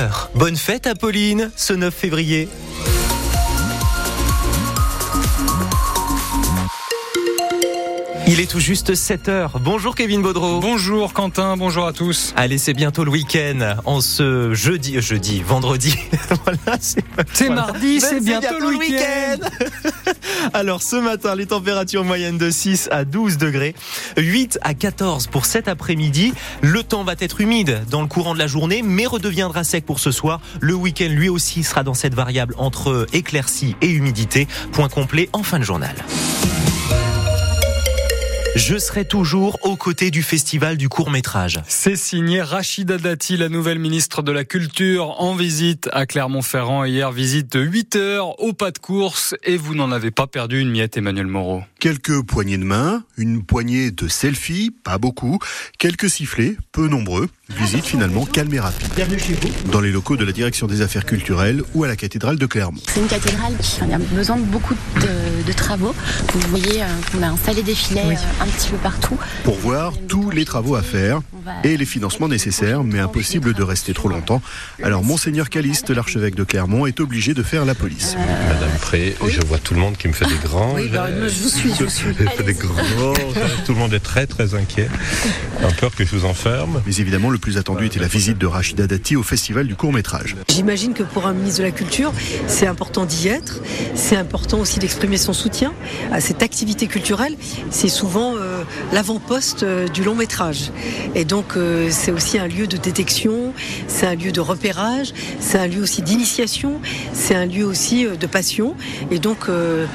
7h. Bonne fête Apolline, ce 9 février. Il est tout juste 7 heures. Bonjour Kevin Baudreau. Bonjour Quentin, bonjour à tous. Allez, c'est bientôt le week-end. En ce jeudi, euh, jeudi, vendredi. voilà, c'est mardi, c'est bientôt, le week-end. Alors ce matin, les températures moyennes de 6 à 12 degrés, 8 à 14 pour cet après-midi. Le temps va être humide dans le courant de la journée, mais redeviendra sec pour ce soir. Le week-end, lui aussi, sera dans cette variable entre éclaircie et humidité. Point complet en fin de journal. Je serai toujours aux côtés du festival du court métrage. C'est signé Rachida Dati, la nouvelle ministre de la Culture, en visite à Clermont-Ferrand. Hier, visite de 8 heures au pas de course et vous n'en avez pas perdu une miette, Emmanuel Moreau. Quelques poignées de main, une poignée de selfies, pas beaucoup, quelques sifflets, peu nombreux. Visite finalement calme et rapide. Bienvenue chez vous. Dans les locaux de la direction des affaires culturelles ou à la cathédrale de Clermont. C'est une cathédrale qui a besoin de beaucoup de, de travaux. Vous voyez qu'on a installé des filets oui. Un petit peu partout. Pour voir tous les travaux à faire et les financements nécessaires, mais impossible de rester trop longtemps. Alors Monseigneur Caliste, l'archevêque de Clermont, est obligé de faire la police. Euh... Madame Pré, oui. je vois tout le monde qui me fait des grands. Oui, bah, je vous suis, je vous suis. fait des grands. tout le monde est très très inquiet. Un peur que je vous enferme. Mais évidemment, le plus attendu était la visite de Rachida Dati au festival du court métrage. J'imagine que pour un ministre de la Culture, c'est important d'y être. C'est important aussi d'exprimer son soutien à cette activité culturelle. C'est souvent euh, l'avant-poste euh, du long métrage. Et donc, euh, c'est aussi un lieu de détection, c'est un lieu de repérage, c'est un lieu aussi d'initiation, c'est un lieu aussi euh, de passion. Et donc, euh,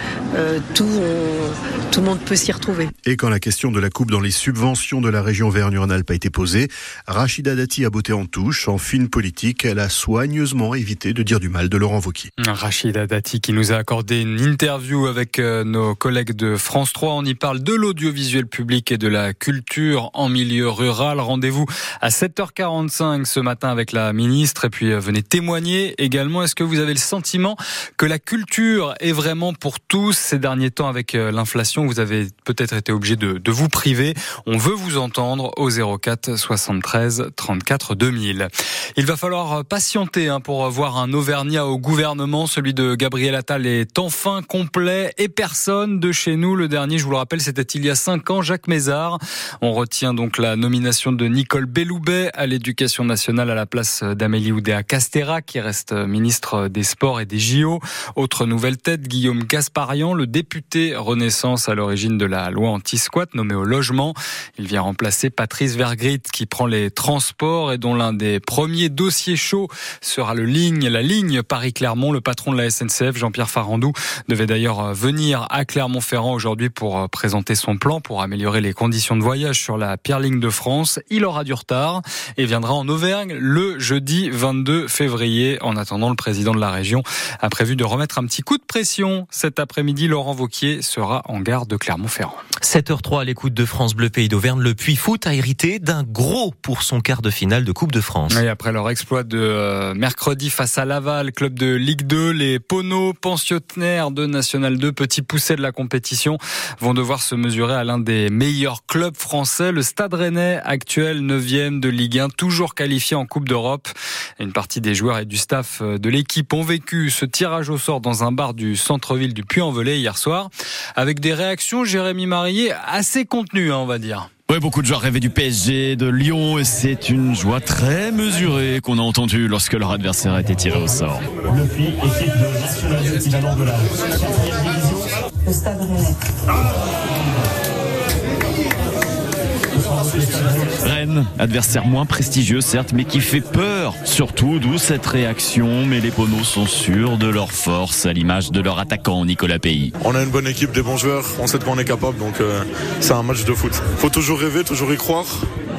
tout, on, tout le monde peut s'y retrouver. Et quand la question de la coupe dans les subventions de la région Vernure-Alpes a été posée, Rachida Dati a botté en touche. En fine politique, elle a soigneusement évité de dire du mal de Laurent Wauquiez. Rachida Dati qui nous a accordé une interview avec nos collègues de France 3. On y parle de l'audiovisuel public et de la culture en milieu rural. Rendez-vous à 7h45 ce matin avec la ministre et puis venez témoigner également. Est-ce que vous avez le sentiment que la culture est vraiment pour tous ces derniers temps avec l'inflation? Vous avez peut-être été obligé de, de vous priver. On veut vous entendre au 04 73 34 2000. Il va falloir patienter hein, pour voir un Auvergnat au gouvernement. Celui de Gabriel Attal est enfin complet et personne de chez nous. Le dernier, je vous le rappelle, c'était il y a cinq ans, Jacques Mézard. On retient donc la nomination de Nicole Belloubet à l'éducation nationale à la place d'Amélie Oudéa Castera, qui reste ministre des Sports et des JO. Autre nouvelle tête, Guillaume Gasparian, le député Renaissance à l'origine de la loi anti-squat nommé au logement. Il vient remplacer Patrice Vergrit qui prend les transports et dont l'un des premiers dossiers chauds sera le ligne, la ligne Paris-Clermont. Le patron de la SNCF, Jean-Pierre Farandou, devait d'ailleurs venir à Clermont-Ferrand aujourd'hui pour présenter son plan pour améliorer les conditions de voyage sur la Pierre Ligne de France. Il aura du retard et viendra en Auvergne le jeudi 22 février. En attendant, le président de la région a prévu de remettre un petit coup de pression. Cet après-midi, Laurent Vauquier sera en gare de Clermont-Ferrand. 7h03 à l'écoute de France Bleu Pays d'Auvergne. Le Puy Foot a hérité d'un gros pour son quart de finale de Coupe de France. Et après leur exploit de euh, mercredi face à Laval, club de Ligue 2, les Pono, pensionnaires de National 2, petits poussés de la compétition, vont devoir se mesurer à l'un des meilleurs clubs français, le Stade Rennais, actuel 9e de Ligue 1, toujours qualifié en Coupe d'Europe. Une partie des joueurs et du staff de l'équipe ont vécu ce tirage au sort dans un bar du centre-ville du Puy-en-Velay hier soir, avec des réactions, Jérémy Marié, assez contenues, hein, on va dire. Ouais, beaucoup de joueurs rêvaient du PSG, de Lyon, et c'est une joie très mesurée qu'on a entendue lorsque leur adversaire a été tiré au sort. Le Puy, équipe de National 2 équivalent de la division. Le Stade Rennais. Adversaire moins prestigieux certes, mais qui fait peur. Surtout, d'où cette réaction. Mais les Ponos sont sûrs de leur force, à l'image de leur attaquant Nicolas Pays. On a une bonne équipe, des bons joueurs, on sait de quoi on est capable, donc euh, c'est un match de foot. Faut toujours rêver, toujours y croire.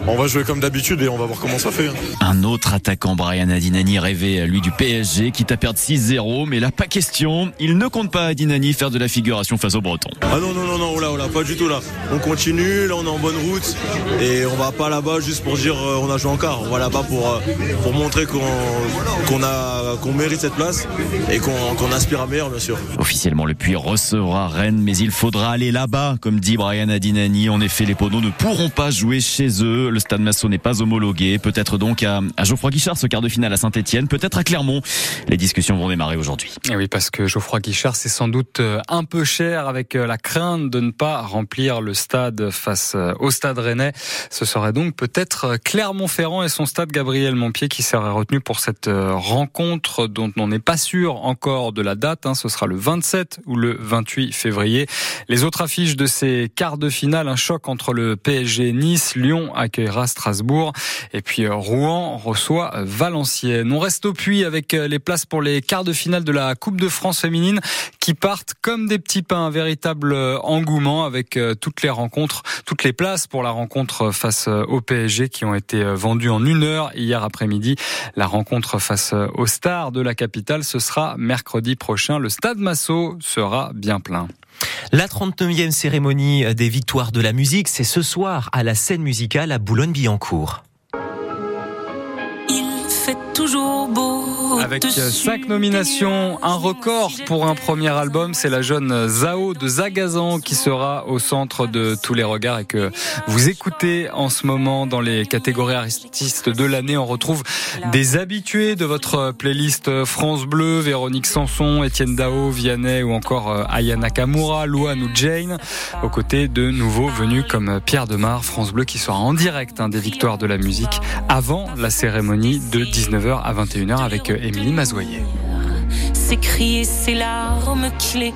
On va jouer comme d'habitude et on va voir comment ça fait. Un autre attaquant, Brian Adinani, rêvait lui du PSG, quitte à perdre 6-0, mais là pas question. Il ne compte pas Adinani faire de la figuration face aux Bretons. Ah non, non, non, non, là, là, pas du tout là. On continue, là on est en bonne route et on va pas là-bas juste pour dire euh, on a joué en quart. On va là-bas pour, euh, pour montrer qu'on qu'on a qu'on mérite cette place et qu'on qu'on aspire à meilleur bien sûr. Officiellement, le Puy recevra Rennes, mais il faudra aller là-bas, comme dit Brian Adinani. En effet, les Ponos ne pourront pas jouer chez eux. Le stade Massot n'est pas homologué. Peut-être donc à, Geoffroy Guichard ce quart de finale à Saint-Etienne, peut-être à Clermont. Les discussions vont démarrer aujourd'hui. Et oui, parce que Geoffroy Guichard, c'est sans doute euh, un peu cher avec euh, la crainte de ne pas remplir le stade face euh, au stade rennais. Ce serait donc peut-être Clermont-Ferrand et son stade Gabriel Montpied qui serait retenu pour cette rencontre dont on n'est pas sûr encore de la date. Hein. Ce sera le 27 ou le 28 février. Les autres affiches de ces quarts de finale, un choc entre le PSG Nice, Lyon Strasbourg et puis Rouen reçoit Valenciennes. On reste au puits avec les places pour les quarts de finale de la Coupe de France féminine qui partent comme des petits pains, un véritable engouement avec euh, toutes les rencontres, toutes les places pour la rencontre face euh, au PSG qui ont été euh, vendues en une heure hier après-midi. La rencontre face aux stars de la capitale, ce sera mercredi prochain. Le stade Massot sera bien plein. La 39e cérémonie des victoires de la musique, c'est ce soir à la scène musicale à Boulogne-Billancourt. Toujours beau avec cinq nominations, un record pour un premier album, c'est la jeune Zao de Zagazan qui sera au centre de tous les regards et que vous écoutez en ce moment dans les catégories artistes de l'année. On retrouve des habitués de votre playlist France Bleu, Véronique Sanson, Étienne Dao, Vianney ou encore euh, Ayana Kamura, Louane ou Jane, aux côtés de nouveaux venus comme Pierre Demar, France Bleu qui sera en direct hein, des victoires de la musique avant la cérémonie de 19h à 21h avec Émilie Mazoyer. C'est crier ses larmes qu'il est